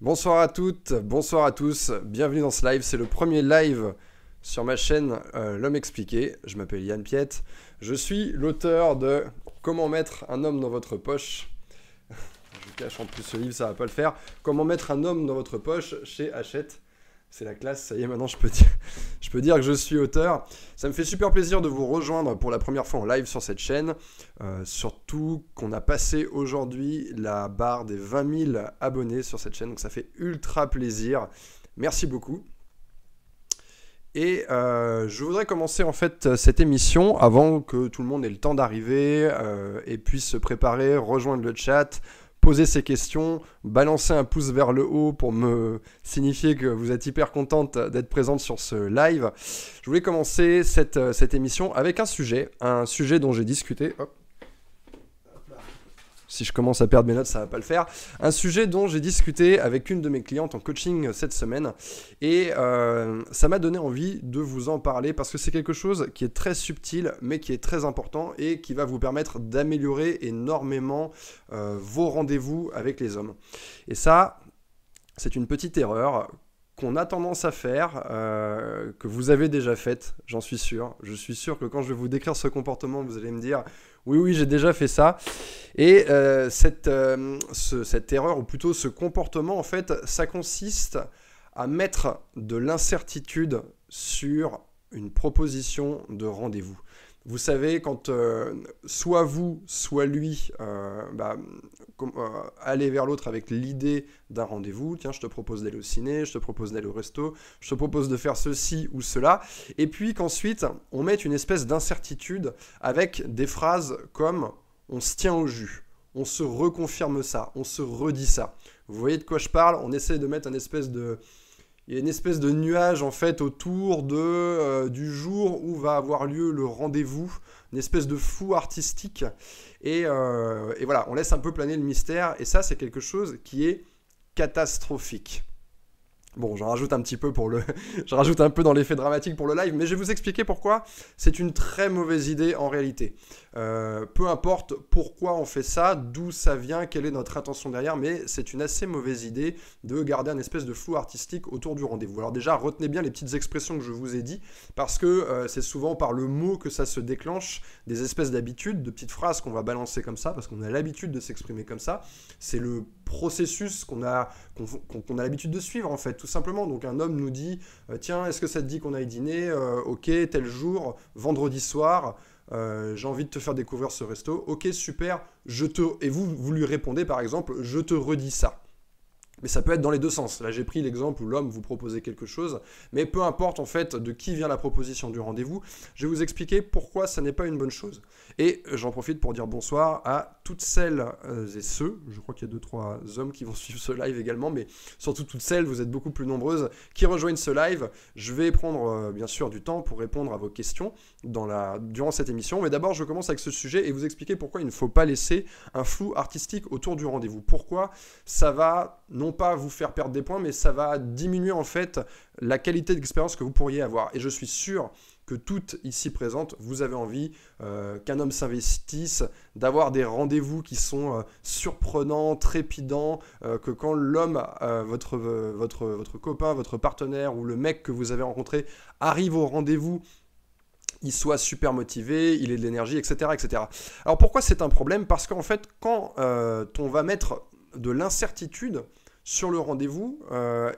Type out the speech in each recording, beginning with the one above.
Bonsoir à toutes, bonsoir à tous, bienvenue dans ce live. C'est le premier live sur ma chaîne euh, L'homme expliqué. Je m'appelle Yann Piette. Je suis l'auteur de Comment mettre un homme dans votre poche. Je cache en plus ce livre, ça va pas le faire. Comment mettre un homme dans votre poche chez Hachette c'est la classe, ça y est, maintenant je peux, dire, que je suis auteur. Ça me fait super plaisir de vous rejoindre pour la première fois en live sur cette chaîne. Euh, surtout qu'on a passé aujourd'hui la barre des 20 000 abonnés sur cette chaîne, donc ça fait ultra plaisir. Merci beaucoup. Et euh, je voudrais commencer en fait cette émission avant que tout le monde ait le temps d'arriver euh, et puisse se préparer, rejoindre le chat, poser ces questions, balancer un pouce vers le haut pour me signifier que vous êtes hyper contente d'être présente sur ce live. Je voulais commencer cette, euh, émission avec un sujet, un sujet dont j'ai discuté. Si je commence à perdre mes notes, ça va pas le faire. Un sujet dont j'ai discuté avec une de mes clientes en coaching cette semaine et euh, ça m'a donné envie de vous en parler parce que c'est quelque chose qui est très subtil mais qui est très important et qui va vous permettre d'améliorer énormément euh, vos rendez-vous avec les hommes. Et ça, c'est une petite erreur qu'on a tendance à faire, euh, que vous avez déjà faite, j'en suis sûr. Je suis sûr que quand je vais vous décrire ce comportement, vous allez me dire oui, oui, j'ai déjà fait ça. Et euh, cette, euh, cette erreur, ou plutôt ce comportement, en fait, ça consiste à mettre de l'incertitude sur une proposition de rendez-vous. Vous savez, quand euh, soit vous, soit lui, euh, bah, euh, vers l'autre avec l'idée d'un rendez-vous, tiens, je te propose d'aller au ciné, je te propose d'aller au resto, je te propose de faire ceci ou cela, et puis qu'ensuite on mette une espèce d'incertitude avec des phrases comme on se tient au jus, on se reconfirme ça, on se redit ça. Vous voyez de quoi je parle? On essaie de mettre une espèce de il y a une espèce de nuage en fait autour de, euh, du jour où va avoir lieu le rendez-vous, une espèce de flou artistique. Et, euh, et, voilà, on laisse un peu planer le mystère. Et ça, c'est quelque chose qui est catastrophique. Bon, j'en rajoute un petit peu pour le, je rajoute un peu dans l'effet dramatique pour le live, mais je vais vous expliquer pourquoi c'est une très mauvaise idée en réalité. Euh, peu importe pourquoi on fait ça, d'où ça vient, quelle est notre intention derrière, mais c'est une assez mauvaise idée de garder un espèce de flou artistique autour du rendez-vous. Alors déjà, retenez bien les petites expressions que je vous ai dit, parce que euh, c'est souvent par le mot que ça se déclenche, des espèces d'habitudes, de petites phrases qu'on va balancer comme ça, parce qu'on a l'habitude de s'exprimer comme ça. C'est le processus qu'on a, qu'on, a l'habitude de suivre en fait, tout simplement. Donc un homme nous dit, euh, tiens, est-ce que ça te dit qu'on aille dîner Ok, tel jour, vendredi soir. Euh, j'ai envie de te faire découvrir ce resto. Ok, super. Je te et vous vous lui répondez par exemple, je te redis ça. Mais ça peut être dans les deux sens. Là, j'ai pris l'exemple où l'homme vous proposait quelque chose, mais peu importe en fait de qui vient la proposition du rendez-vous, je vais vous expliquer pourquoi ça n'est pas une bonne chose. Et j'en profite pour dire bonsoir à toutes celles euh, et ceux, je crois qu'il y a deux trois hommes qui vont suivre ce live également, mais surtout toutes celles, vous êtes beaucoup plus nombreuses qui rejoignent ce live. Je vais prendre euh, bien sûr du temps pour répondre à vos questions dans la, durant cette émission, mais d'abord je commence avec ce sujet et vous expliquer pourquoi il ne faut pas laisser un flou artistique autour du rendez-vous. Pourquoi ça va non pas vous faire perdre des points, mais ça va diminuer en fait la qualité d'expérience que vous pourriez avoir. Et je suis sûr que toutes ici présentes, vous avez envie euh, qu'un homme s'investisse, d'avoir des rendez-vous qui sont euh, surprenants, trépidants, euh, que quand l'homme, votre, votre, votre copain, votre partenaire ou le mec que vous avez rencontré arrive au rendez-vous, il soit super motivé, il ait de l'énergie, etc., etc. Alors pourquoi c'est un problème? Parce qu'en fait, quand on va mettre de l'incertitude sur le rendez-vous,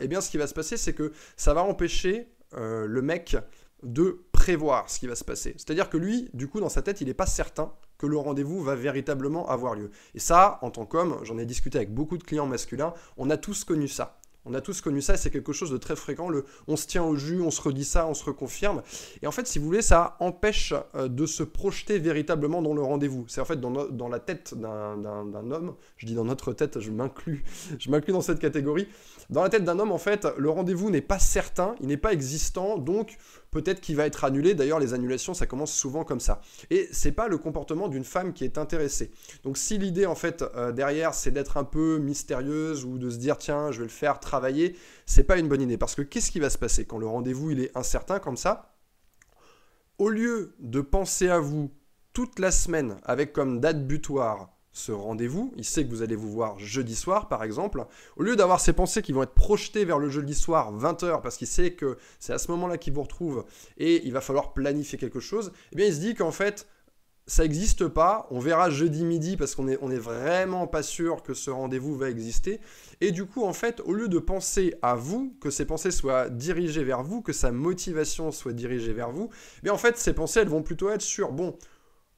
eh bien ce qui va se passer, c'est que ça va empêcher le mec de prévoir ce qui va se passer. C'est-à-dire que lui, du coup, dans sa tête, il n'est pas certain que le rendez-vous va véritablement avoir lieu. Et ça, en tant qu'homme, j'en ai discuté avec beaucoup de clients masculins, on a tous connu ça. On a tous connu ça, c'est quelque chose de très fréquent. On se tient au jus, on se redit ça, on se reconfirme. Et en fait, si vous voulez, ça empêche euh, de se projeter véritablement dans le rendez-vous. C'est en fait dans, la tête d'un homme, je dis dans notre tête, je m'inclus, je m'inclus dans cette catégorie. Dans la tête d'un homme, en fait, le rendez-vous n'est pas certain, il n'est pas existant, donc peut-être qu'il va être annulé. D'ailleurs, les annulations, ça commence souvent comme ça. Et c'est pas le comportement d'une femme qui est intéressée. Donc si l'idée, en fait, euh, derrière, c'est d'être un peu mystérieuse ou de se dire, tiens, je vais le faire travailler, c'est pas une bonne idée. Parce que qu'est-ce qui va se passer quand le rendez-vous, il est incertain comme ça? Au lieu de penser à vous toute la semaine avec comme date butoir ce rendez-vous, il sait que vous allez vous voir jeudi soir par exemple, au lieu d'avoir ces pensées qui vont être projetées vers le jeudi soir 20h parce qu'il sait que c'est à ce moment-là qu'il vous retrouve et il va falloir planifier quelque chose, eh bien il se dit qu'en fait ça n'existe pas, on verra jeudi midi parce qu'on n'est on est vraiment pas sûr que ce rendez-vous va exister. Et du coup, en fait, au lieu de penser à vous, que ces pensées soient dirigées vers vous, que sa motivation soit dirigée vers vous, mais eh en fait, ces pensées, elles vont plutôt être sur, bon,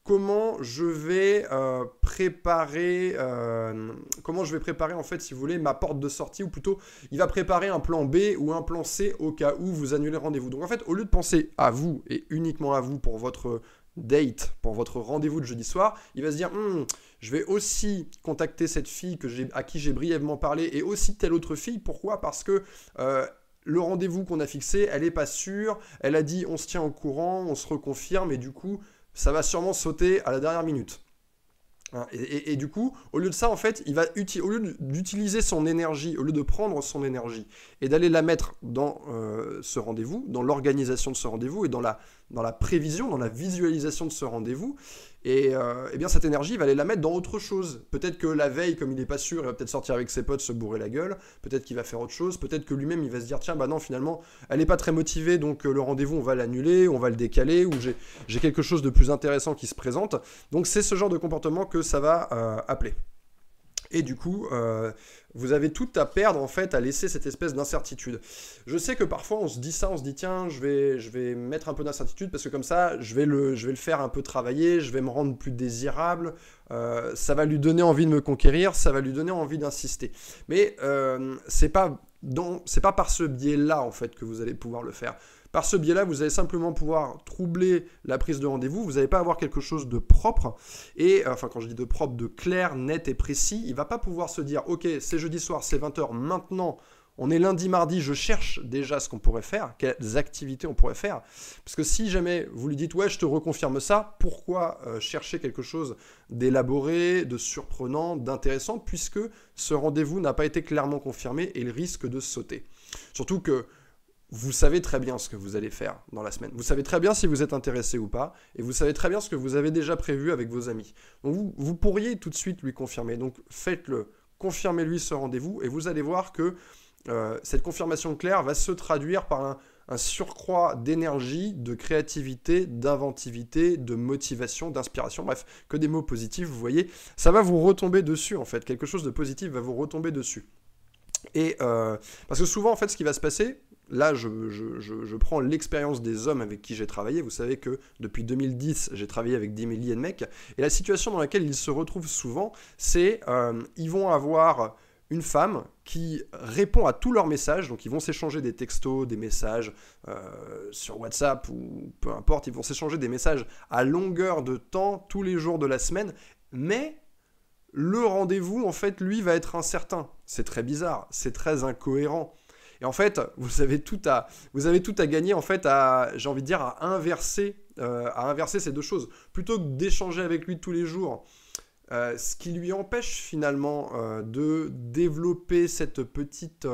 comment je vais euh, préparer, euh, comment je vais préparer en fait, si vous voulez, ma porte de sortie, ou plutôt, il va préparer un plan B ou un plan C au cas où vous annulez le rendez-vous. Donc en fait, au lieu de penser à vous et uniquement à vous pour votre date, pour votre rendez-vous de jeudi soir, il va se dire, hmm, je vais aussi contacter cette fille à qui j'ai brièvement parlé et aussi telle autre fille. Pourquoi? Parce que euh, le rendez-vous qu'on a fixé, elle n'est pas sûre. Elle a dit on se tient au courant, on se reconfirme et du coup, ça va sûrement sauter à la dernière minute. Hein, et, du coup, au lieu de ça, en fait, il va au lieu d'utiliser son énergie, au lieu de prendre son énergie et d'aller la mettre dans euh, ce rendez-vous, dans l'organisation de ce rendez-vous et dans la, dans la prévision, dans la visualisation de ce rendez-vous, et, euh, eh bien cette énergie, il va aller la mettre dans autre chose. Peut-être que la veille, comme il n'est pas sûr, il va peut-être sortir avec ses potes, se bourrer la gueule. Peut-être qu'il va faire autre chose. Peut-être que lui-même, il va se dire tiens, bah non, finalement, elle n'est pas très motivée, donc euh, le rendez-vous, on va l'annuler, on va le décaler, ou j'ai quelque chose de plus intéressant qui se présente. Donc c'est ce genre de comportement que ça va euh, appeler. Et du coup, euh, vous avez tout à perdre en fait à laisser cette espèce d'incertitude. Je sais que parfois on se dit ça, on se dit tiens, je vais, je vais mettre un peu d'incertitude parce que comme ça, je vais, le, je vais le faire un peu travailler, je vais me rendre plus désirable, euh, ça va lui donner envie de me conquérir, ça va lui donner envie d'insister. Mais euh, c'est pas, c'est pas par ce biais-là en fait que vous allez pouvoir le faire. Par ce biais-là, vous allez simplement pouvoir troubler la prise de rendez-vous. Vous n'allez pas avoir quelque chose de propre. Et euh, enfin, quand je dis de propre, de clair, net et précis, il va pas pouvoir se dire Ok, c'est jeudi soir, c'est 20h, maintenant. On est lundi, mardi, je cherche déjà ce qu'on pourrait faire, quelles activités on pourrait faire. Parce que si jamais vous lui dites ouais, je te reconfirme ça, pourquoi euh, chercher quelque chose d'élaboré, de surprenant, d'intéressant, puisque ce rendez-vous n'a pas été clairement confirmé et il risque de sauter. Surtout que vous savez très bien ce que vous allez faire dans la semaine. Vous savez très bien si vous êtes intéressé ou pas, et vous savez très bien ce que vous avez déjà prévu avec vos amis. Donc vous, pourriez tout de suite lui confirmer. Donc faites-le, confirmez-lui ce rendez-vous, et vous allez voir que euh, cette confirmation claire va se traduire par un, surcroît d'énergie, de créativité, d'inventivité, de motivation, d'inspiration, bref, que des mots positifs, vous voyez. Ça va vous retomber dessus, en fait. Quelque chose de positif va vous retomber dessus. Et euh, parce que souvent, en fait, ce qui va se passer, là, je, prends l'expérience des hommes avec qui j'ai travaillé. Vous savez que depuis 2010, j'ai travaillé avec 10 milliers de mecs. Et la situation dans laquelle ils se retrouvent souvent, c'est euh, ils vont avoir une femme qui répond à tous leurs messages, donc ils vont s'échanger des textos, des messages euh, sur WhatsApp ou peu importe, ils vont s'échanger des messages à longueur de temps tous les jours de la semaine, mais le rendez-vous, en fait, lui, va être incertain. C'est très bizarre, c'est très incohérent. Et en fait, vous avez tout à, vous avez tout à gagner, en fait, à, j'ai envie de dire, à inverser, euh, à inverser ces deux choses. Plutôt que d'échanger avec lui tous les jours, euh, ce qui lui empêche finalement euh, de développer cette petite,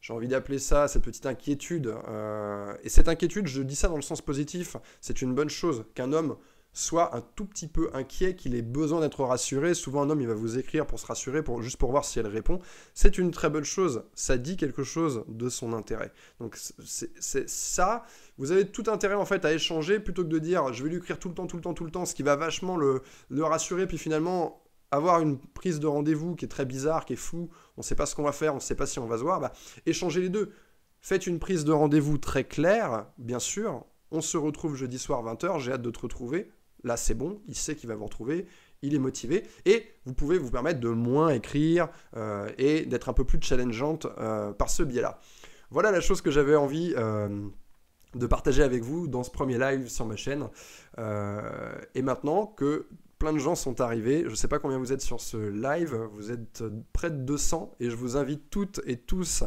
j'ai envie d'appeler ça, cette petite inquiétude. et cette inquiétude, je dis ça dans le sens positif, c'est une bonne chose qu'un homme soit un tout petit peu inquiet, qu'il ait besoin d'être rassuré. Souvent, un homme, il va vous écrire pour se rassurer, pour, juste pour voir si elle répond. C'est une très bonne chose. Ça dit quelque chose de son intérêt. Donc, c'est ça. Vous avez tout intérêt, en fait, à échanger plutôt que de dire je vais lui écrire tout le temps, tout le temps, tout le temps, ce qui va vachement le, le rassurer. Puis finalement, avoir une prise de rendez-vous qui est très bizarre, qui est fou, on ne sait pas ce qu'on va faire, on ne sait pas si on va se voir, bah, échangez les deux. Faites une prise de rendez-vous très claire, bien sûr. On se retrouve jeudi soir 20h, j'ai hâte de te retrouver là c'est bon, il sait qu'il va vous retrouver, il est motivé, et vous pouvez vous permettre de moins écrire euh, et d'être un peu plus challengeante euh, par ce biais-là. Voilà la chose que j'avais envie euh, de partager avec vous dans ce premier live sur ma chaîne. et maintenant que plein de gens sont arrivés, je ne sais pas combien vous êtes sur ce live, vous êtes près de 200, et je vous invite toutes et tous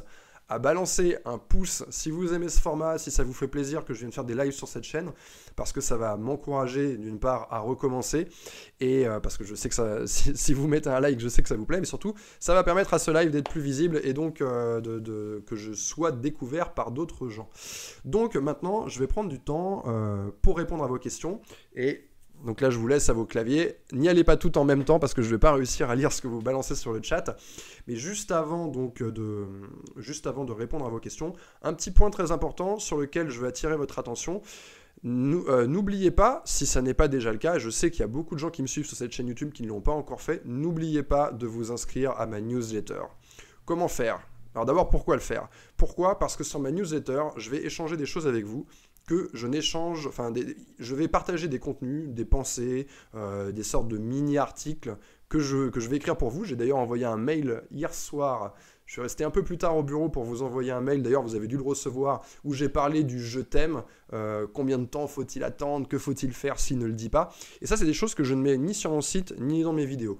à balancer un pouce si vous aimez ce format, si ça vous fait plaisir que je vienne faire des lives sur cette chaîne, parce que ça va m'encourager d'une part à recommencer, et euh, parce que je sais que ça, si, vous mettez un like, je sais que ça vous plaît, mais surtout, ça va permettre à ce live d'être plus visible et donc euh, de, que je sois découvert par d'autres gens. Donc maintenant, je vais prendre du temps euh, pour répondre à vos questions, et Donc là, je vous laisse à vos claviers. N'y allez pas tout en même temps parce que je ne vais pas réussir à lire ce que vous balancez sur le chat. Mais juste avant, donc, de, juste avant de répondre à vos questions, un petit point très important sur lequel je veux attirer votre attention. Euh, n'oubliez pas, si ça n'est pas déjà le cas, je sais qu'il y a beaucoup de gens qui me suivent sur cette chaîne YouTube qui ne l'ont pas encore fait, n'oubliez pas de vous inscrire à ma newsletter. Comment faire? Alors d'abord, pourquoi le faire? Pourquoi? Parce que sur ma newsletter, je vais échanger des choses avec vous que je n'échange, enfin, je vais partager des contenus, des pensées, euh, des sortes de mini-articles que je, que je vais écrire pour vous. J'ai d'ailleurs envoyé un mail hier soir. Je suis resté un peu plus tard au bureau pour vous envoyer un mail. D'ailleurs, vous avez dû le recevoir où j'ai parlé du je t'aime. Euh, combien de temps faut-il attendre? Que faut-il faire s'il ne le dit pas? Et ça, c'est des choses que je ne mets ni sur mon site ni dans mes vidéos.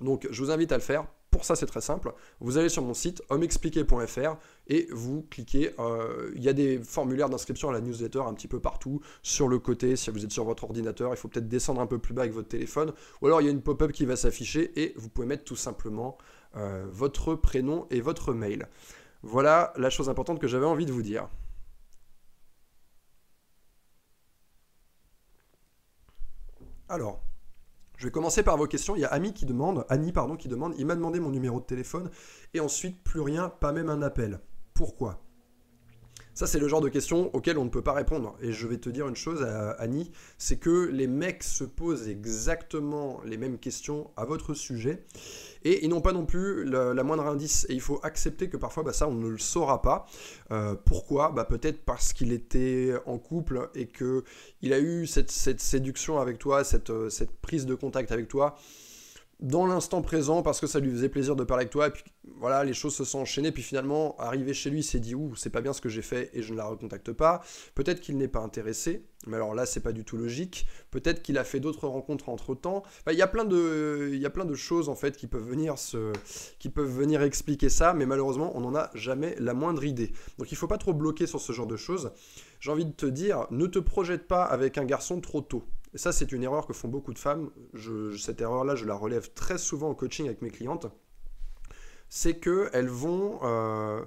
Donc, je vous invite à le faire pour ça, c'est très simple. Vous allez sur mon site hommeexpliqué.fr et vous cliquez. Euh, il y a des formulaires d'inscription à la newsletter un petit peu partout sur le côté. Si vous êtes sur votre ordinateur, il faut peut-être descendre un peu plus bas avec votre téléphone. Ou alors il y a une pop-up qui va s'afficher et vous pouvez mettre tout simplement euh, votre prénom et votre mail. Voilà la chose importante que j'avais envie de vous dire. Alors, je vais commencer par vos questions. Il y a Ami qui demande, Annie pardon, qui demande, il m'a demandé mon numéro de téléphone et ensuite plus rien, pas même un appel. Pourquoi? Ça, c'est le genre de questions auxquelles on ne peut pas répondre. Et je vais te dire une chose, Annie, c'est que les mecs se posent exactement les mêmes questions à votre sujet. Et ils n'ont pas non plus la, moindre indice. Et il faut accepter que parfois, bah, ça, on ne le saura pas. Euh, pourquoi? Bah, Peut-être parce qu'il était en couple et qu'il a eu cette, séduction avec toi, euh, cette prise de contact avec toi dans l'instant présent parce que ça lui faisait plaisir de parler avec toi et puis voilà les choses se sont enchaînées puis finalement arrivé chez lui il s'est dit ouh c'est pas bien ce que j'ai fait et je ne la recontacte pas. Peut-être qu'il n'est pas intéressé mais alors là c'est pas du tout logique. Peut-être qu'il a fait d'autres rencontres entre temps il y a plein de y a plein de choses en fait qui peuvent venir se qui peuvent venir expliquer ça mais malheureusement on n'en a jamais la moindre idée. Donc il faut pas trop bloquer sur ce genre de choses. J'ai envie de te dire ne te projette pas avec un garçon trop tôt et ça, c'est une erreur que font beaucoup de femmes. cette erreur-là, je la relève très souvent en coaching avec mes clientes. C'est qu'elles vont euh,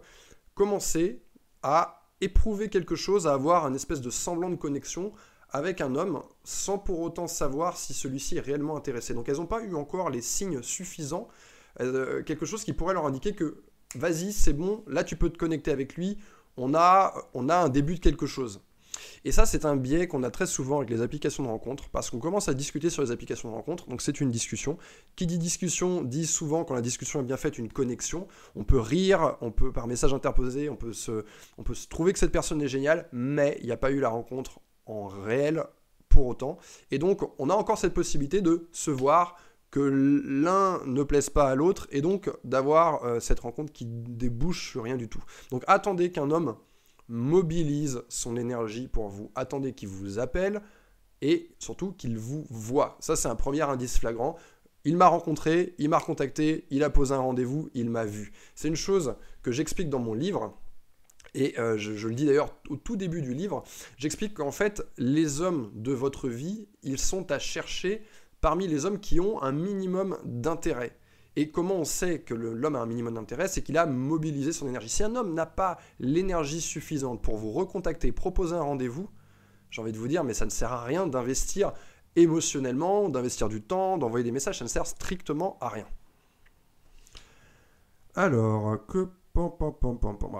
commencer à éprouver quelque chose, à avoir un espèce de semblant de connexion avec un homme sans pour autant savoir si celui-ci est réellement intéressé. Donc elles n'ont pas eu encore les signes suffisants, euh, quelque chose qui pourrait leur indiquer que vas-y, c'est bon, là tu peux te connecter avec lui, on a, on a un début de quelque chose. Et ça, c'est un biais qu'on a très souvent avec les applications de rencontre, parce qu'on commence à discuter sur les applications de rencontre, donc c'est une discussion. Qui dit discussion dit souvent, quand la discussion est bien faite, une connexion. On peut rire, on peut par message interposé, on peut se, on peut se trouver que cette personne est géniale, mais il n'y a pas eu la rencontre en réel pour autant. Et donc, on a encore cette possibilité de se voir, que l'un ne plaise pas à l'autre et donc d'avoir euh, cette rencontre qui débouche sur rien du tout. Donc attendez qu'un homme mobilise son énergie pour vous. Attendez qu'il vous appelle et surtout qu'il vous voit. Ça, c'est un premier indice flagrant. Il m'a rencontré, il m'a recontacté, il a posé un rendez-vous, il m'a vu. C'est une chose que j'explique dans mon livre. Et euh, je, le dis d'ailleurs au tout début du livre, j'explique qu'en fait, les hommes de votre vie, ils sont à chercher parmi les hommes qui ont un minimum d'intérêt. Et comment on sait que l'homme a un minimum d'intérêt C'est qu'il a mobilisé son énergie. Si un homme n'a pas l'énergie suffisante pour vous recontacter, proposer un rendez-vous, j'ai envie de vous dire, mais ça ne sert à rien d'investir émotionnellement, d'investir du temps, d'envoyer des messages, ça ne sert strictement à rien. Alors, que...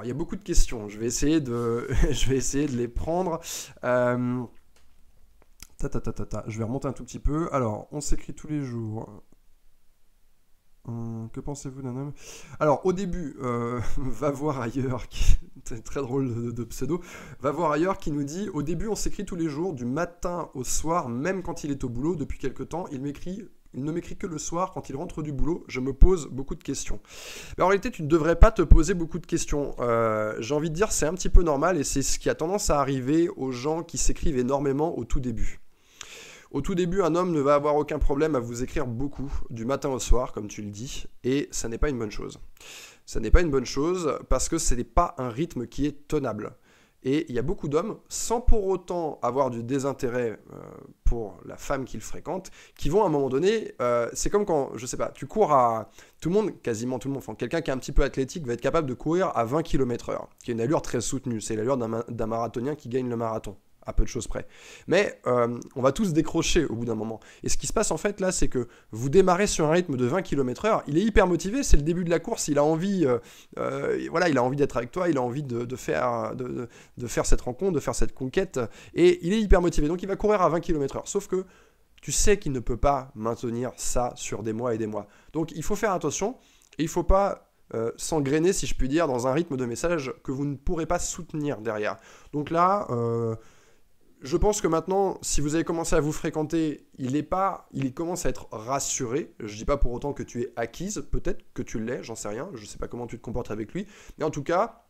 Il y a beaucoup de questions, je vais essayer de, je vais essayer de les prendre. Euh, ta, ta, ta, Je vais remonter un tout petit peu. Alors, on s'écrit tous les jours. Hum, que pensez-vous d'un homme? Alors, au début, euh, va voir ailleurs, qui est très drôle de, pseudo, va voir ailleurs qui nous dit Au début, on s'écrit tous les jours, du matin au soir, même quand il est au boulot. Depuis quelque temps, il m'écrit. Il ne m'écrit que le soir quand il rentre du boulot. Je me pose beaucoup de questions. en réalité, tu ne devrais pas te poser beaucoup de questions. Euh, j'ai envie de dire, c'est un petit peu normal et c'est ce qui a tendance à arriver aux gens qui s'écrivent énormément au tout début. Au tout début, un homme ne va avoir aucun problème à vous écrire beaucoup, du matin au soir, comme tu le dis, et ça n'est pas une bonne chose. Ça n'est pas une bonne chose parce que ce n'est pas un rythme qui est tenable. Et il y a beaucoup d'hommes, sans pour autant avoir du désintérêt euh, pour la femme qu'ils fréquentent, qui vont à un moment donné, euh, c'est comme quand, je sais pas, tu cours à... Tout le monde, quasiment tout le monde, enfin, quelqu'un qui est un petit peu athlétique va être capable de courir à 20 km/h, qui est une allure très soutenue. C'est l'allure d'un marathonien qui gagne le marathon à peu de choses près. Mais euh, on va tous décrocher au bout d'un moment. Et ce qui se passe en fait là, c'est que vous démarrez sur un rythme de 20 km/h. Il est hyper motivé, c'est le début de la course. Il a envie, euh, voilà, il a envie d'être avec toi, il a envie de, faire, de, de, faire cette rencontre, de faire cette conquête. Et il est hyper motivé. Donc il va courir à 20 km/h. Sauf que tu sais qu'il ne peut pas maintenir ça sur des mois et des mois. Donc il faut faire attention et il ne faut pas euh, s'engrainer, si je puis dire, dans un rythme de message que vous ne pourrez pas soutenir derrière. Donc là, euh, je pense que maintenant, si vous avez commencé à vous fréquenter, il est pas, il commence à être rassuré. Je dis pas pour autant que tu es acquise, peut-être que tu l'es, j'en sais rien. Je ne sais pas comment tu te comportes avec lui, mais en tout cas,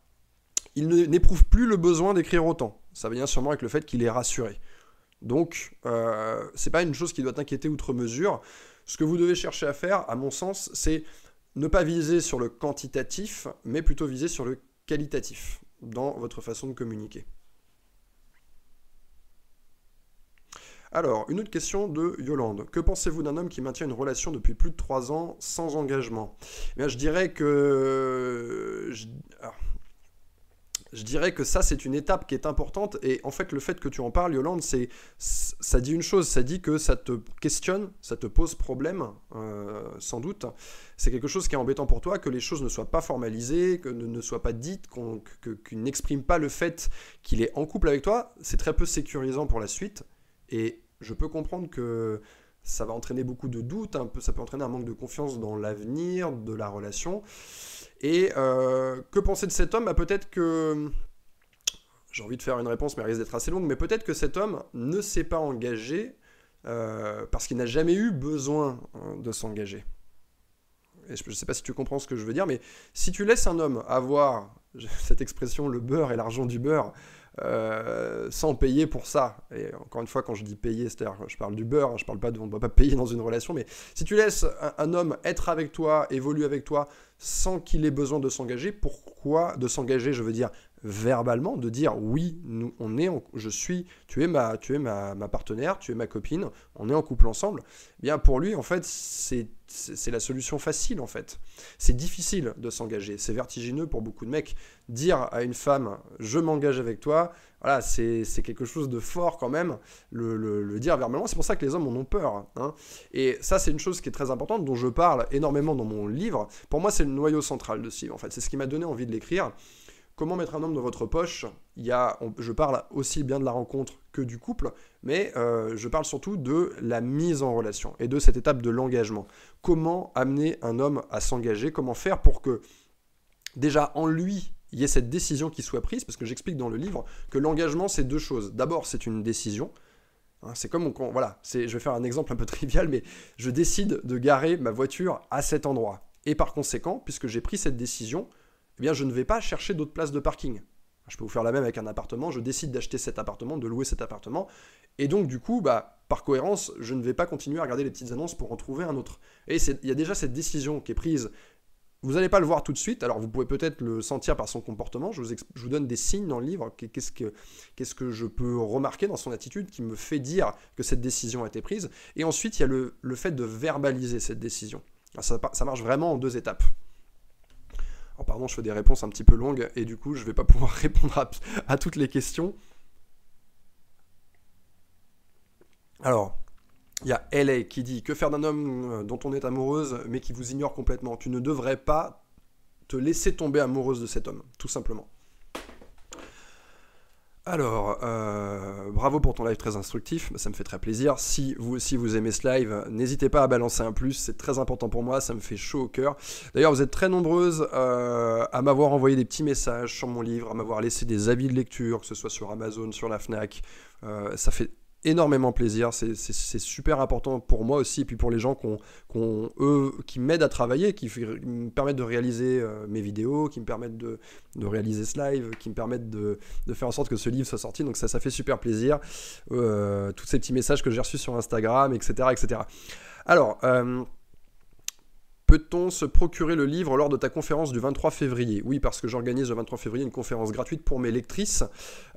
il n'éprouve plus le besoin d'écrire autant. Ça vient sûrement avec le fait qu'il est rassuré. Donc, euh, c'est pas une chose qui doit t'inquiéter outre mesure. Ce que vous devez chercher à faire, à mon sens, c'est ne pas viser sur le quantitatif, mais plutôt viser sur le qualitatif dans votre façon de communiquer. Alors, une autre question de Yolande. Que pensez-vous d'un homme qui maintient une relation depuis plus de 3 ans sans engagement? Eh Je dirais que... Ça, c'est une étape qui est importante. Et en fait, le fait que tu en parles, Yolande, ça dit une chose. Ça dit que ça te questionne, ça te pose problème, euh, sans doute. C'est quelque chose qui est embêtant pour toi, que les choses ne soient pas formalisées, que ne, soient pas dites, n'exprime pas le fait qu'il est en couple avec toi. C'est très peu sécurisant pour la suite. Et je peux comprendre que ça va entraîner beaucoup de doutes, un peu, ça peut entraîner un manque de confiance dans l'avenir de la relation. Et euh, que penser de cet homme? Bah, Peut-être que... J'ai envie de faire une réponse, mais elle risque d'être assez longue, mais peut-être que cet homme ne s'est pas engagé euh, parce qu'il n'a jamais eu besoin hein, de s'engager. Et je ne sais pas si tu comprends ce que je veux dire, mais si tu laisses un homme avoir cette expression le beurre et l'argent du beurre, euh, sans payer pour ça. Et encore une fois, quand je dis payer, c'est-à-dire je parle du beurre, hein, je parle pas de on ne doit pas payer dans une relation, mais si tu laisses un, homme être avec toi, évoluer avec toi, sans qu'il ait besoin de s'engager, pourquoi de s'engager, je veux dire verbalement, de dire oui, nous, on est, je suis, tu es ma, tu es ma, ma, partenaire, tu es ma copine, on est en couple ensemble. Eh bien pour lui, en fait, c'est c'est la solution facile en fait. C'est difficile de s'engager, c'est vertigineux pour beaucoup de mecs. Dire à une femme je m'engage avec toi, voilà, c'est quelque chose de fort quand même, le, dire verbalement. C'est pour ça que les hommes en ont peur. Hein. Et ça, c'est une chose qui est très importante, dont je parle énormément dans mon livre. Pour moi, c'est le noyau central de ce en fait. C'est ce qui m'a donné envie de l'écrire. Comment mettre un homme dans votre poche Il y a, Je parle aussi bien de la rencontre que du couple, mais euh, je parle surtout de la mise en relation et de cette étape de l'engagement. Comment amener un homme à s'engager Comment faire pour que déjà en lui, il y ait cette décision qui soit prise, parce que j'explique dans le livre que l'engagement, c'est deux choses. D'abord, c'est une décision. Hein, c'est comme, voilà, je vais faire un exemple un peu trivial, mais je décide de garer ma voiture à cet endroit. Et par conséquent, puisque j'ai pris cette décision, eh bien je ne vais pas chercher d'autres places de parking. Je peux vous faire la même avec un appartement, je décide d'acheter cet appartement, de louer cet appartement, et donc du coup, bah, par cohérence, je ne vais pas continuer à regarder les petites annonces pour en trouver un autre. Et il y a déjà cette décision qui est prise. Vous n'allez pas le voir tout de suite, alors vous pouvez peut-être le sentir par son comportement, je vous, donne des signes dans le livre, qu'est-ce que, je peux remarquer dans son attitude qui me fait dire que cette décision a été prise, et ensuite il y a le, fait de verbaliser cette décision. ça marche vraiment en deux étapes. Oh, pardon, je fais des réponses un petit peu longues et du coup, je ne vais pas pouvoir répondre à, toutes les questions. Alors, il y a LA qui dit Que faire d'un homme euh, dont on est amoureuse mais qui vous ignore complètement? Tu ne devrais pas te laisser tomber amoureuse de cet homme, tout simplement. Alors, euh, bravo pour ton live très instructif, ça me fait très plaisir. Si vous aussi vous aimez ce live, n'hésitez pas à balancer un plus, c'est très important pour moi, ça me fait chaud au cœur. D'ailleurs, vous êtes très nombreuses euh, à m'avoir envoyé des petits messages sur mon livre, à m'avoir laissé des avis de lecture, que ce soit sur Amazon, sur la FNAC. Euh, ça fait énormément plaisir. C'est super important pour moi aussi, et puis pour les gens qui m'aident à travailler, qui, me permettent de réaliser euh, mes vidéos, qui me permettent de, réaliser ce live, qui me permettent de, faire en sorte que ce livre soit sorti. Donc ça, ça fait super plaisir. Euh, tous ces petits messages que j'ai reçus sur Instagram, etc. etc. Alors, euh, Peut-on se procurer le livre lors de ta conférence du 23 février? Oui, parce que j'organise le 23 février une conférence gratuite pour mes lectrices.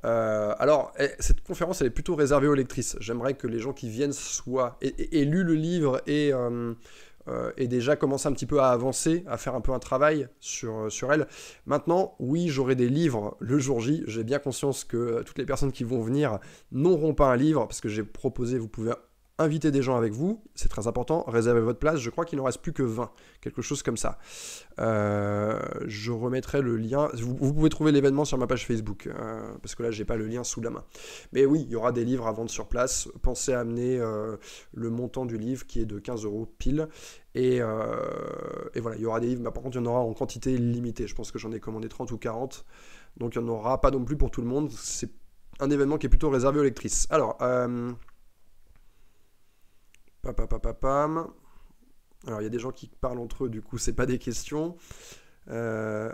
Euh, alors, eh, cette conférence, elle est plutôt réservée aux lectrices. J'aimerais que les gens qui viennent soient aient, lu le livre et... Euh, euh, et déjà commencer un petit peu à avancer, à faire un peu un travail sur, sur elle. Maintenant, oui, j'aurai des livres le jour J. J'ai bien conscience que toutes les personnes qui vont venir n'auront pas un livre, parce que j'ai proposé, vous pouvez invitez des gens avec vous, c'est très important, réservez votre place, je crois qu'il n'en reste plus que 20, quelque chose comme ça. Euh, je remettrai le lien, vous, pouvez trouver l'événement sur ma page Facebook, euh, parce que là j'ai pas le lien sous la main. Mais oui, il y aura des livres à vendre sur place, pensez à amener euh, le montant du livre qui est de 15 euros pile, et, voilà, il y aura des livres, mais par contre il y en aura en quantité limitée, je pense que j'en ai commandé 30 ou 40, donc il n'y en aura pas non plus pour tout le monde, c'est un événement qui est plutôt réservé aux lectrices. Alors, Papapapapam. Alors, il y a des gens qui parlent entre eux, du coup, c'est pas des questions. Euh,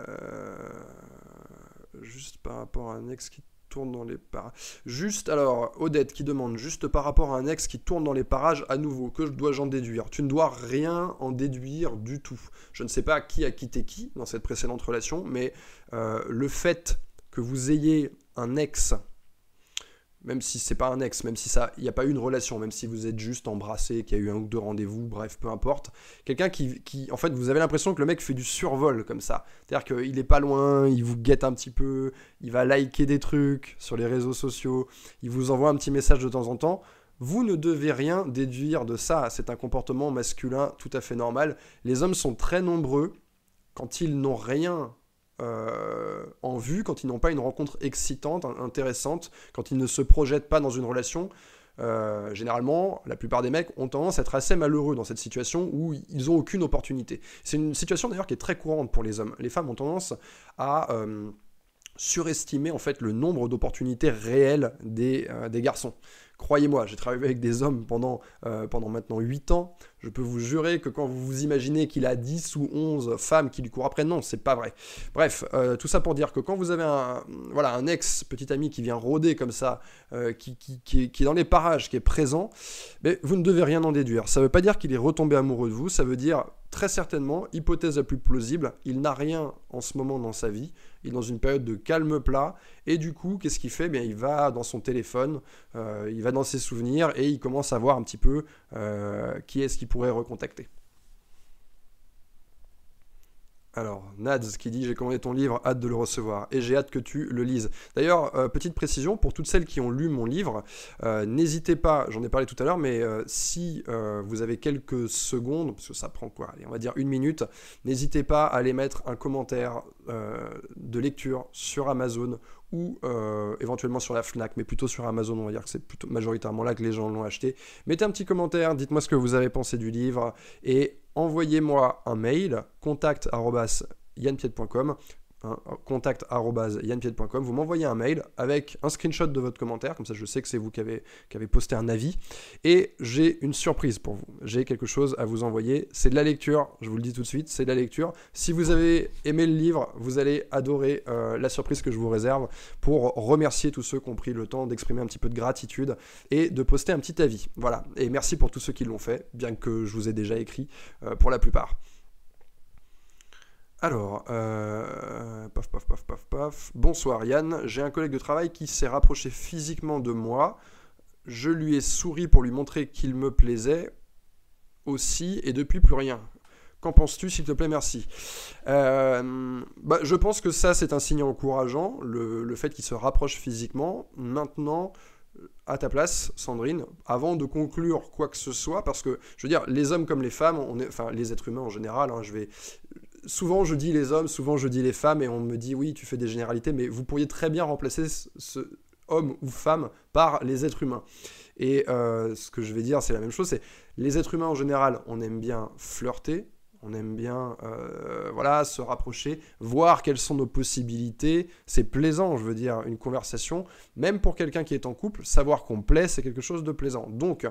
juste par rapport à un ex qui tourne dans les parages. Juste, alors, Odette qui demande, juste par rapport à un ex qui tourne dans les parages à nouveau, que dois-je en déduire? Tu ne dois rien en déduire du tout. Je ne sais pas qui a quitté qui dans cette précédente relation, mais euh, le fait que vous ayez un ex même si c'est pas un ex, même si ça, il n'y a pas eu une relation, même si vous êtes juste embrassé, qu'il y a eu un ou deux rendez-vous, bref, peu importe. Quelqu'un qui, qui, en fait, vous avez l'impression que le mec fait du survol comme ça. C'est-à-dire qu'il est pas loin, il vous guette un petit peu, il va liker des trucs sur les réseaux sociaux, il vous envoie un petit message de temps en temps. Vous ne devez rien déduire de ça. C'est un comportement masculin tout à fait normal. Les hommes sont très nombreux quand ils n'ont rien euh, en vue, quand ils n'ont pas une rencontre excitante, intéressante, quand ils ne se projettent pas dans une relation. Euh, généralement, la plupart des mecs ont tendance à être assez malheureux dans cette situation où ils n'ont aucune opportunité. C'est une situation d'ailleurs qui est très courante pour les hommes. Les femmes ont tendance à euh, surestimer en fait le nombre d'opportunités réelles des, garçons. Croyez-moi, j'ai travaillé avec des hommes pendant, pendant maintenant 8 ans. Je peux vous jurer que quand vous vous imaginez qu'il a 10 ou 11 femmes qui lui courent après, non, c'est pas vrai. Bref, euh, tout ça pour dire que quand vous avez un, voilà, un ex, petit ami qui vient rôder comme ça, euh, qui, qui, est, dans les parages, qui est présent, mais vous ne devez rien en déduire. Ça ne veut pas dire qu'il est retombé amoureux de vous, ça veut dire très certainement, hypothèse la plus plausible, il n'a rien en ce moment dans sa vie, il est dans une période de calme plat, et du coup, qu'est-ce qu'il fait? Bien, Il va dans son téléphone, il va dans ses souvenirs et il commence à voir un petit peu euh, qui est-ce qu'il pourrait recontacter. Alors, Nads qui dit j'ai commandé ton livre, hâte de le recevoir et j'ai hâte que tu le lises. D'ailleurs, euh, petite précision pour toutes celles qui ont lu mon livre, euh, n'hésitez pas, j'en ai parlé tout à l'heure, mais si vous avez quelques secondes, parce que ça prend quoi Allez, on va dire une minute, n'hésitez pas à aller mettre un commentaire de lecture sur Amazon ou euh, éventuellement sur la FNAC, mais plutôt sur Amazon, on va dire que c'est plutôt majoritairement là que les gens l'ont acheté. Mettez un petit commentaire, dites-moi ce que vous avez pensé du livre, et envoyez-moi un mail, contact.yanpied.com Hein, contact.yanpied.com, vous m'envoyez un mail avec un screenshot de votre commentaire, comme ça je sais que c'est vous qui avez, qui avez posté un avis, et j'ai une surprise pour vous. J'ai quelque chose à vous envoyer. C'est de la lecture, je vous le dis tout de suite, c'est de la lecture. Si vous avez aimé le livre, vous allez adorer euh, la surprise que je vous réserve pour remercier tous ceux qui ont pris le temps d'exprimer un petit peu de gratitude et de poster un petit avis. Voilà, et merci pour tous ceux qui l'ont fait, bien que je vous ai déjà écrit euh, pour la plupart. Alors, euh, paf, paf, paf, paf, paf. Bonsoir Yann, j'ai un collègue de travail qui s'est rapproché physiquement de moi. Je lui ai souri pour lui montrer qu'il me plaisait aussi, et depuis plus rien. Qu'en penses-tu, s'il te plaît, merci. Euh, bah, je pense que ça, c'est un signe encourageant, le, fait qu'il se rapproche physiquement. Maintenant, à ta place, Sandrine, avant de conclure quoi que ce soit, parce que, je veux dire, les hommes comme les femmes, on est, enfin, les êtres humains en général, hein, je vais, souvent je dis les hommes, souvent je dis les femmes, et on me dit oui, tu fais des généralités, mais vous pourriez très bien remplacer ce, homme ou femme par les êtres humains. Et euh, ce que je vais dire, c'est la même chose, c'est les êtres humains en général, on aime bien flirter, on aime bien euh, voilà, se rapprocher, voir quelles sont nos possibilités. C'est plaisant, je veux dire, une conversation. Même pour quelqu'un qui est en couple, savoir qu'on plaît, c'est quelque chose de plaisant. Donc,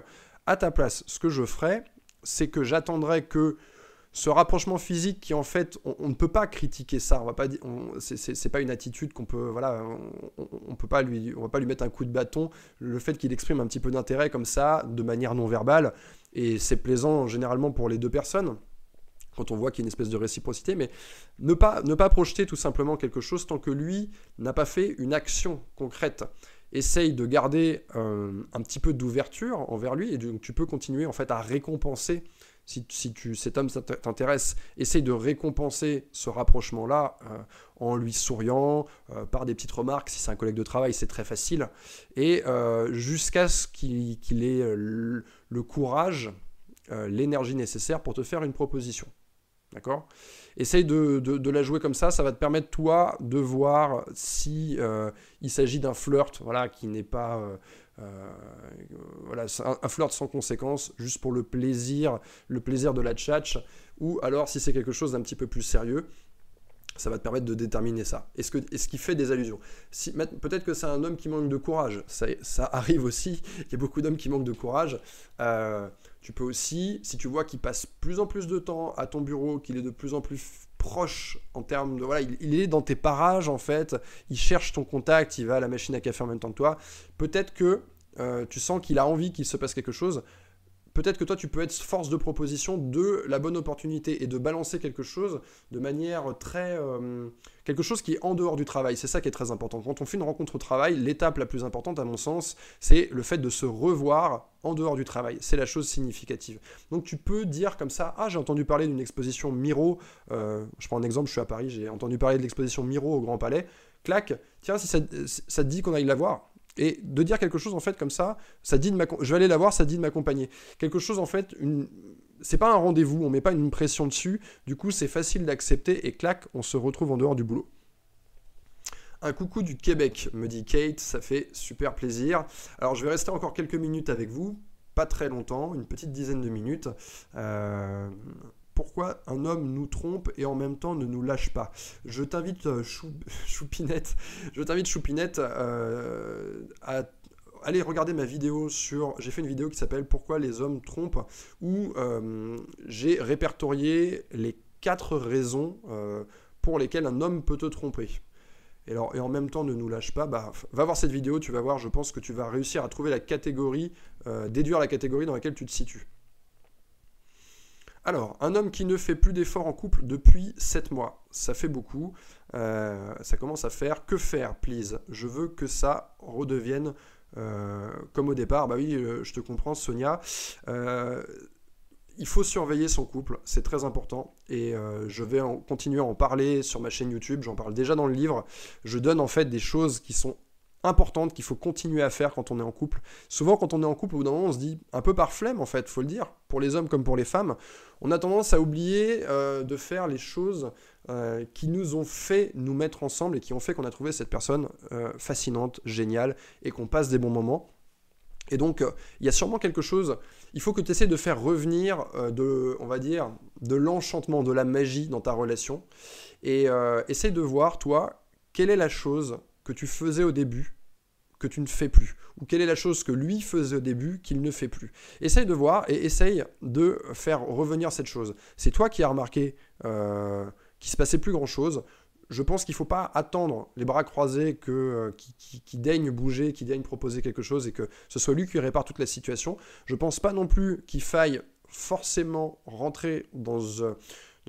à ta place, ce que je ferais, c'est que j'attendrai que ce rapprochement physique qui en fait on, ne peut pas critiquer ça. On va pas c'est pas une attitude qu'on peut voilà on, peut pas lui on va pas lui mettre un coup de bâton. Le fait qu'il exprime un petit peu d'intérêt comme ça de manière non verbale et c'est plaisant généralement pour les deux personnes quand on voit qu'il y a une espèce de réciprocité, mais ne pas, ne pas projeter tout simplement quelque chose tant que lui n'a pas fait une action concrète. Essaye de garder euh, un petit peu d'ouverture envers lui, et donc tu peux continuer en fait à récompenser si, cet homme t'intéresse, essaye de récompenser ce rapprochement-là euh, en lui souriant, euh, par des petites remarques. Si c'est un collègue de travail, c'est très facile. Et euh, jusqu'à ce qu'il ait le, courage, l'énergie nécessaire pour te faire une proposition. D'accord? Essaye de, la jouer comme ça, ça va te permettre toi de voir si il s'agit d'un flirt, voilà, qui n'est pas voilà, un, un, flirt sans conséquence, juste pour le plaisir, le plaisir de la tchatch, ou alors si c'est quelque chose d'un petit peu plus sérieux, ça va te permettre de déterminer ça. Est-ce qu'il est fait des allusions? Si, Peut-être que c'est un homme qui manque de courage. Ça, ça arrive aussi. Il y a beaucoup d'hommes qui manquent de courage. Euh, tu peux aussi, si tu vois qu'il passe plus en plus de temps à ton bureau, qu'il est de plus en plus proche en termes de voilà il, est dans tes parages en fait. Il cherche ton contact il va à la machine à café en même temps que toi. Peut-être que euh, tu sens qu'il a envie qu'il se passe quelque chose peut-être que toi tu peux être force de proposition de la bonne opportunité et de balancer quelque chose de manière très euh, quelque chose qui est en dehors du travail. C'est ça qui est très important. Quand on fait une rencontre au travail, l'étape la plus importante à mon sens, c'est le fait de se revoir en dehors du travail. C'est la chose significative. Donc tu peux dire comme ça, ah j'ai entendu parler d'une exposition Miro, euh, je prends un exemple, je suis à Paris, j'ai entendu parler de l'exposition Miro au Grand Palais, clac, tiens si ça, ça te dit qu'on aille la voir, et de dire quelque chose en fait comme ça, ça dit de je vais aller la voir, ça dit de m'accompagner. Quelque chose en fait, c'est pas un rendez-vous, on met pas une pression dessus, du coup c'est facile d'accepter et clac, on se retrouve en dehors du boulot. Un coucou du Québec, me dit Kate, ça fait super plaisir. Alors je vais rester encore quelques minutes avec vous, pas très longtemps, une petite dizaine de minutes. Euh, pourquoi un homme nous trompe et en même temps ne nous lâche pas. Je t'invite, euh, Choupinette, je t'invite, Choupinette, euh, à aller regarder ma vidéo sur. J'ai fait une vidéo qui s'appelle Pourquoi les hommes trompent, où euh, j'ai répertorié les quatre raisons pour lesquelles un homme peut te tromper. Et, en même temps ne nous lâche pas, bah, va voir cette vidéo, tu vas voir, je pense que tu vas réussir à trouver la catégorie, déduire la catégorie dans laquelle tu te situes. Alors, un homme qui ne fait plus d'efforts en couple depuis 7 mois, ça fait beaucoup. Euh, ça commence à faire. Que faire, please Je veux que ça redevienne euh, comme au départ. Bah oui, euh, je te comprends, Sonia. il faut surveiller son couple, c'est très important. Et je vais continuer à en parler sur ma chaîne YouTube. J'en parle déjà dans le livre. Je donne en fait des choses qui sont importante qu'il faut continuer à faire quand on est en couple. Souvent, quand on est en couple, au bout d'un moment, on se dit, un peu par flemme en fait, faut le dire, pour les hommes comme pour les femmes, on a tendance à oublier euh, de faire les choses euh, qui nous ont fait nous mettre ensemble et qui ont fait qu'on a trouvé cette personne euh, fascinante, géniale et qu'on passe des bons moments. Et donc, il y a sûrement quelque chose, il faut que tu essaies de faire revenir de, on va dire, de l'enchantement, de la magie dans ta relation. Et essaie de voir, toi, quelle est la chose tu faisais au début que tu ne fais plus Ou quelle est la chose que lui faisait au début qu'il ne fait plus Essaye de voir et essaye de faire revenir cette chose. C'est toi qui as remarqué euh, qu'il se passait plus grand-chose. Je pense qu'il ne faut pas attendre les bras croisés que, euh, qui, daigne bouger, qui daigne proposer quelque chose et que ce soit lui qui répare toute la situation. Je ne pense pas non plus qu'il faille forcément rentrer dans... Euh,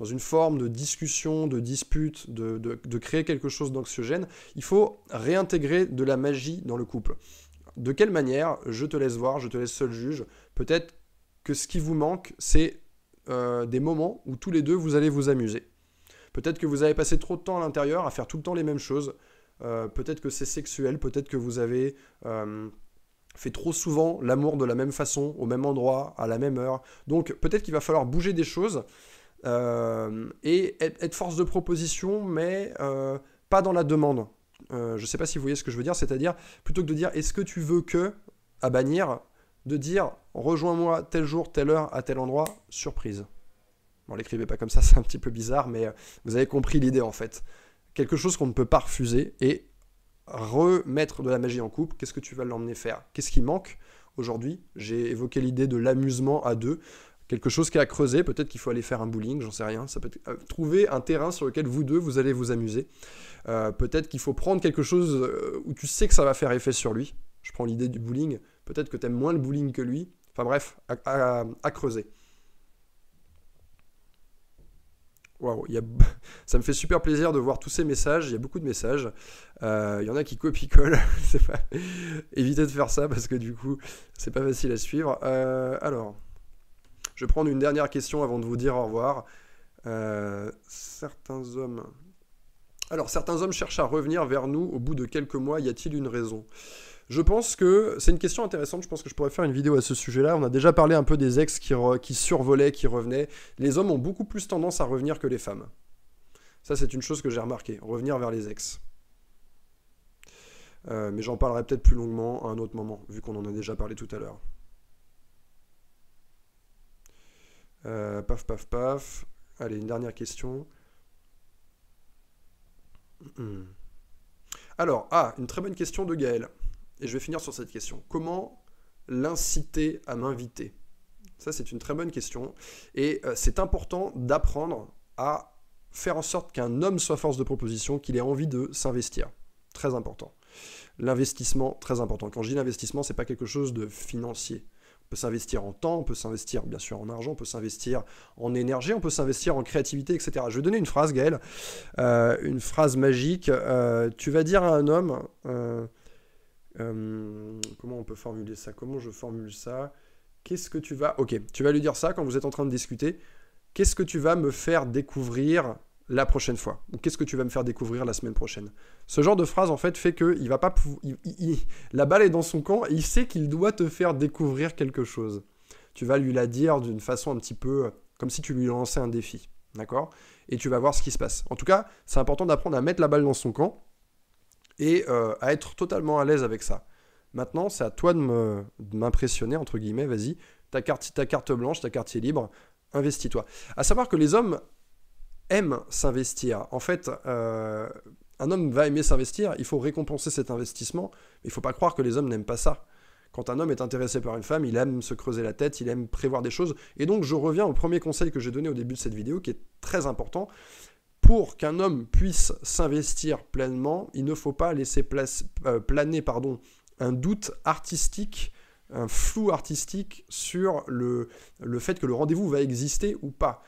dans une forme de discussion, de dispute, de, créer quelque chose d'anxiogène, il faut réintégrer de la magie dans le couple. De quelle manière Je te laisse voir, je te laisse seul juge. Peut-être que ce qui vous manque, c'est euh, des moments où tous les deux, vous allez vous amuser. Peut-être que vous avez passé trop de temps à l'intérieur à faire tout le temps les mêmes choses. Euh, peut-être que c'est sexuel, peut-être que vous avez euh, fait trop souvent l'amour de la même façon, au même endroit, à la même heure. Donc peut-être qu'il va falloir bouger des choses euh, et être, force de proposition, mais euh, pas dans la demande. Euh, je ne sais pas si vous voyez ce que je veux dire, c'est-à-dire plutôt que de dire est-ce que tu veux que, à bannir, de dire rejoins-moi tel jour, telle heure, à tel endroit, surprise. Bon, l'écrivez pas comme ça, c'est un petit peu bizarre, mais vous avez compris l'idée en fait. Quelque chose qu'on ne peut pas refuser et remettre de la magie en couple. Qu'est-ce que tu vas l'emmener faire? Qu'est-ce qui manque? Aujourd'hui J'ai évoqué l'idée de l'amusement à deux quelque chose qui a creusé. Peut-être qu'il faut aller faire un bowling, j'en sais rien. Ça peut euh, trouver un terrain sur lequel vous deux vous allez vous amuser. Euh, peut-être qu'il faut prendre quelque chose euh, où tu sais que ça va faire effet sur lui. Je prends l'idée du bowling. Peut-être que tu aimes moins le bowling que lui. Enfin bref, à, creuser. Waouh, ça me fait super plaisir de voir tous ces messages. Il y a beaucoup de messages. Il y en a qui copient-collent. Évitez de faire ça parce que du coup, c'est pas facile à suivre. alors. Je vais prendre une dernière question avant de vous dire au revoir. certains hommes... Alors, certains hommes cherchent à revenir vers nous au bout de quelques mois. Y a-t-il une raison? Je pense que c'est une question intéressante. Je pense que je pourrais faire une vidéo à ce sujet-là. On a déjà parlé un peu des ex qui, qui survolaient, qui revenaient. Les hommes ont beaucoup plus tendance à revenir que les femmes. Ça, c'est une chose que j'ai remarqué. Revenir vers les ex. Euh, mais j'en parlerai peut-être plus longuement à un autre moment, vu qu'on en a déjà parlé tout à l'heure. Euh, paf, paf, paf. Allez, une dernière question. Hmm. Alors, ah, une très bonne question de Gaël. Et je vais finir sur cette question. Comment l'inciter à m'inviter? Ça, c'est une très bonne question. Et euh, c'est important d'apprendre à faire en sorte qu'un homme soit force de proposition, qu'il ait envie de s'investir. Très important. L'investissement, très important. Quand je dis l'investissement, c'est pas quelque chose de financier. Peut s'investir en temps, on peut s'investir bien sûr en argent, on peut s'investir en énergie, on peut s'investir en créativité, etc. Je vais donner une phrase, Gaël, euh, une phrase magique. Euh, tu vas dire à un homme, euh, comment on peut formuler ça? Comment je formule ça? Qu'est-ce que tu vas... Ok, tu vas lui dire ça quand vous êtes en train de discuter. Qu'est-ce que tu vas me faire découvrir la prochaine fois qu'est-ce que tu vas me faire découvrir la semaine prochaine? Ce genre de phrase, en fait, fait que il va pas la balle est dans son camp et il sait qu'il doit te faire découvrir quelque chose. Tu vas lui la dire d'une façon un petit peu comme si tu lui lançais un défi. D'accord? Et tu vas voir ce qui se passe. En tout cas, c'est important d'apprendre à mettre la balle dans son camp et euh, à être totalement à l'aise avec ça. Maintenant, c'est à toi de m'impressionner, entre guillemets, vas-y, ta carte, ta carte blanche, ta carte libre, investis-toi. À savoir que les hommes aiment s'investir. En fait, euh, un homme va aimer s'investir, il faut récompenser cet investissement, mais il ne faut pas croire que les hommes n'aiment pas ça. Quand un homme est intéressé par une femme, il aime se creuser la tête, il aime prévoir des choses. Et donc, je reviens au premier conseil que j'ai donné au début de cette vidéo, qui est très important pour qu'un homme puisse s'investir pleinement, il ne faut pas laisser euh, planer pardon, un doute artistique, un flou artistique sur le, le fait que le rendez-vous va exister ou pas.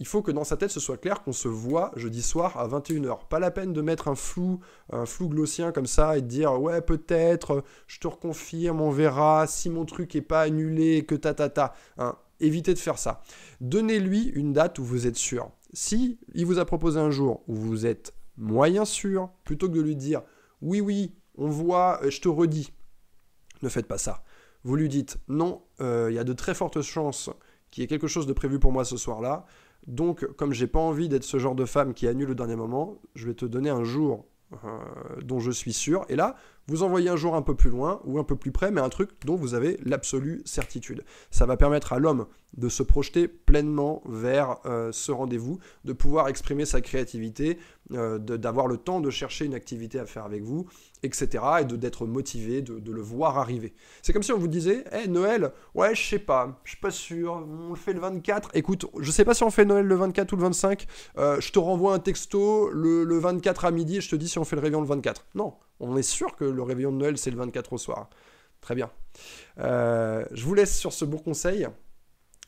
Il faut que dans sa tête ce soit clair qu'on se voit jeudi soir à 21h. Pas la peine de mettre un flou, un flou glossien comme ça et de dire ouais peut-être, je te reconfirme, on verra, si mon truc est pas annulé, que ta ta ta. Hein. Évitez de faire ça. Donnez-lui une date où vous êtes sûr. Si il vous a proposé un jour où vous êtes moyen sûr, plutôt que de lui dire oui, oui, on voit, euh, je te redis, ne faites pas ça. Vous lui dites non, euh, il y a de très fortes chances qu'il y ait quelque chose de prévu pour moi ce soir-là. Donc, comme j'ai pas envie d'être ce genre de femme qui annule au dernier moment, je vais te donner un jour euh, dont je suis sûr. Et là, vous envoyez un jour un peu plus loin ou un peu plus près, mais un truc dont vous avez l'absolue certitude. Ça va permettre à l'homme de se projeter pleinement vers euh, ce rendez-vous, de pouvoir exprimer sa créativité, euh, d'avoir le temps de chercher une activité à faire avec vous, etc. Et d'être motivé, de, le voir arriver. C'est comme si on vous disait, hé Noël, ouais, je sais pas, je suis pas sûr, on le fait le 24. Écoute, je sais pas si on fait Noël le 24 ou le 25, euh, je te renvoie un texto le, le 24 à midi et je te dis si on fait le réveillon le 24. Non, on est sûr que le réveillon de Noël c'est le 24 au soir. Très bien. je vous laisse sur ce beau conseil.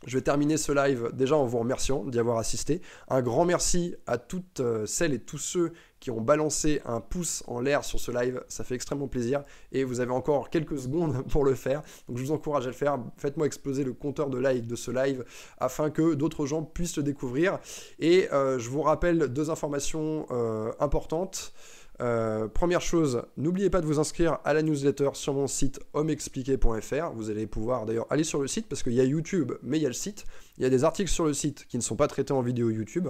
Je vais terminer ce live déjà en vous remerciant d'y avoir assisté. Un grand merci à toutes euh, celles et tous ceux qui ont balancé un pouce en l'air sur ce live. Ça fait extrêmement plaisir et vous avez encore quelques secondes pour le faire. Donc je vous encourage à le faire. Faites-moi exploser le compteur de like de ce live afin que d'autres gens puissent le découvrir. Et euh, je vous rappelle deux informations euh, importantes. Euh, première chose, n'oubliez pas de vous inscrire à la newsletter sur mon site homeexpliqué.fr. Vous allez pouvoir d'ailleurs aller sur le site parce qu'il y a YouTube, mais il y a le site. Il y a des articles sur le site qui ne sont pas traités en vidéo YouTube.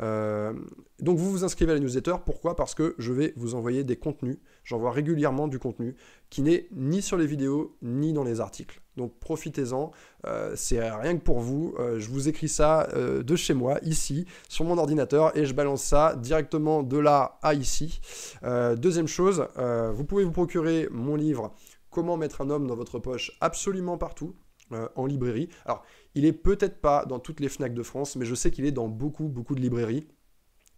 Euh, donc vous vous inscrivez à la newsletter. Pourquoi? Parce que je vais vous envoyer des contenus. J'envoie régulièrement du contenu qui n'est ni sur les vidéos ni dans les articles. Donc profitez-en. Euh, c'est rien que pour vous. Euh, je vous écris ça de chez moi, ici, sur mon ordinateur, et je balance ça directement de là à ici. deuxième chose, vous pouvez vous procurer mon livre Comment mettre un homme dans votre poche absolument partout. en librairie. Alors, il est peut-être pas dans toutes les FNAC de France, mais je sais qu'il est dans beaucoup, beaucoup de librairies.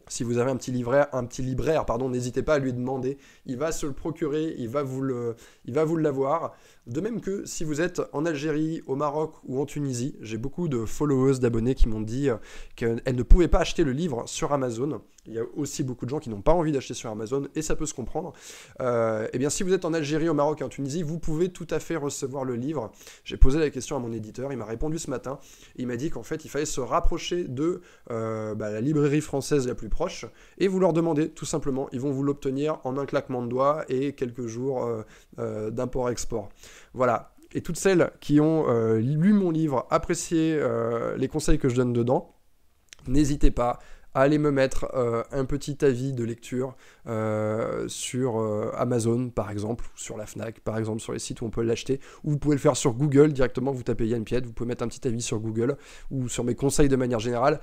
Si vous avez un petit libraire, un petit libraire, pardon, n'hésitez pas à lui demander. Il va se le procurer, il va vous le, il va vous l'avoir. De même que si vous êtes en Algérie, au Maroc ou en Tunisie, j'ai beaucoup de followers, d'abonnés qui m'ont dit euh, qu'elles ne pouvaient pas acheter le livre sur Amazon. Il y a aussi beaucoup de gens qui n'ont pas envie d'acheter sur Amazon et ça peut se comprendre. Euh, eh bien, si vous êtes en Algérie, au Maroc et en Tunisie, vous pouvez tout à fait recevoir le livre. J'ai posé la question à mon éditeur, il m'a répondu ce matin. Il m'a dit qu'en fait, il fallait se rapprocher de euh, bah, la librairie française la plus proche et vous leur demandez tout simplement. Ils vont vous l'obtenir en un claquement de doigts et quelques jours d'import-export. Voilà. Et toutes celles qui ont euh, lu mon livre, apprécié euh, les conseils que je donne dedans, n'hésitez pas à aller me mettre euh, un petit avis de lecture sur Amazon par exemple, sur la Fnac par exemple, sur les sites où on peut l'acheter, ou vous pouvez le faire sur Google directement, vous tapez Yann Pied, vous pouvez mettre un petit avis sur Google ou sur mes conseils de manière générale.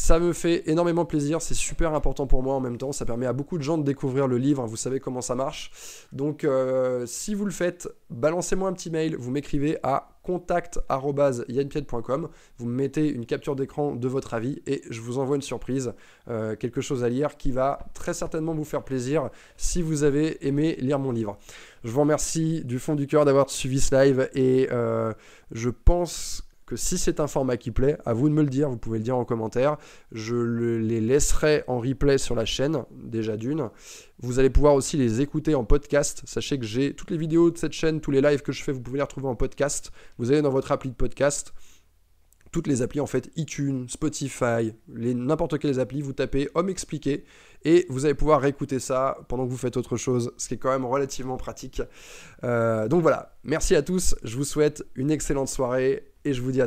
Ça me fait énormément plaisir, c'est super important pour moi en même temps, ça permet à beaucoup de gens de découvrir le livre, vous savez comment ça marche. Donc euh, si vous le faites, balancez-moi un petit mail, vous m'écrivez à contact.yanpied.com, vous me mettez une capture d'écran de votre avis et je vous envoie une surprise, euh, quelque chose à lire qui va très certainement vous faire plaisir si vous avez aimé lire mon livre. Je vous remercie du fond du cœur d'avoir suivi ce live et euh, je pense que si c'est un format qui plaît, à vous de me le dire, vous pouvez le dire en commentaire. Je les laisserai en replay sur la chaîne, déjà d'une. Vous allez pouvoir aussi les écouter en podcast. Sachez que j'ai toutes les vidéos de cette chaîne, tous les lives que je fais, vous pouvez les retrouver en podcast. Vous allez dans votre appli de podcast toutes les applis en fait, iTunes, Spotify, n'importe quelles applis, vous tapez Homme expliqué et vous allez pouvoir réécouter ça pendant que vous faites autre chose, ce qui est quand même relativement pratique. Euh, donc voilà, merci à tous, je vous souhaite une excellente soirée et je vous dis à très